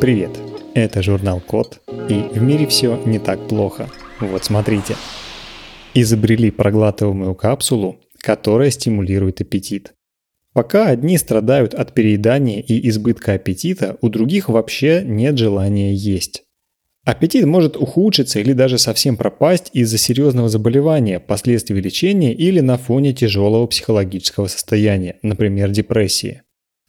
Привет, это журнал Код, и в мире все не так плохо. Вот смотрите. Изобрели проглатываемую капсулу, которая стимулирует аппетит. Пока одни страдают от переедания и избытка аппетита, у других вообще нет желания есть. Аппетит может ухудшиться или даже совсем пропасть из-за серьезного заболевания, последствий лечения или на фоне тяжелого психологического состояния, например, депрессии.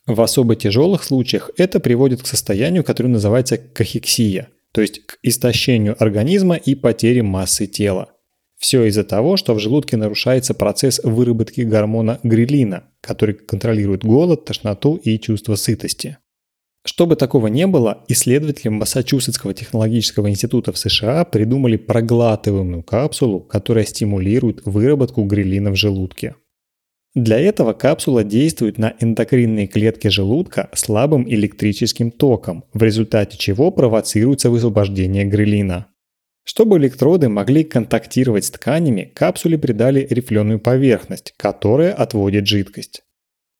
В особо тяжелых случаях это приводит к состоянию, которое называется кахексия, то есть к истощению организма и потере массы тела. Все из-за того, что в желудке нарушается процесс выработки гормона грилина, который контролирует голод, тошноту и чувство сытости. Чтобы такого не было, исследователи Массачусетского технологического института в США придумали проглатываемую капсулу, которая стимулирует выработку грилина в желудке. Для этого капсула действует на эндокринные клетки желудка слабым электрическим током, в результате чего провоцируется высвобождение грелина. Чтобы электроды могли контактировать с тканями, капсуле придали рифленую поверхность, которая отводит жидкость.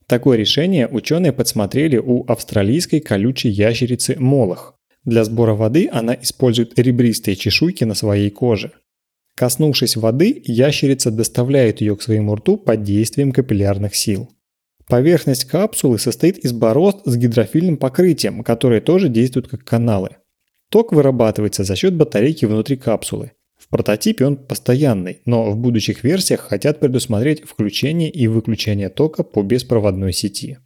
Такое решение ученые подсмотрели у австралийской колючей ящерицы молох. Для сбора воды она использует ребристые чешуйки на своей коже. Коснувшись воды, ящерица доставляет ее к своему рту под действием капиллярных сил. Поверхность капсулы состоит из борозд с гидрофильным покрытием, которые тоже действуют как каналы. Ток вырабатывается за счет батарейки внутри капсулы. В прототипе он постоянный, но в будущих версиях хотят предусмотреть включение и выключение тока по беспроводной сети.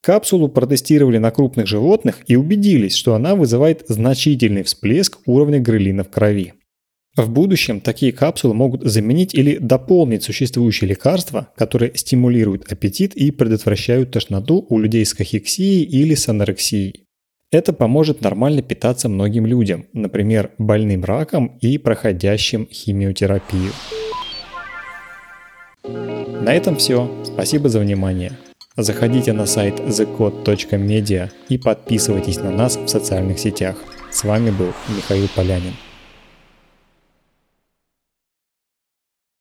Капсулу протестировали на крупных животных и убедились, что она вызывает значительный всплеск уровня грелина в крови. В будущем такие капсулы могут заменить или дополнить существующие лекарства, которые стимулируют аппетит и предотвращают тошноту у людей с кахексией или с анорексией. Это поможет нормально питаться многим людям, например, больным раком и проходящим химиотерапию. На этом все. Спасибо за внимание. Заходите на сайт thecode.media и подписывайтесь на нас в социальных сетях. С вами был Михаил Полянин.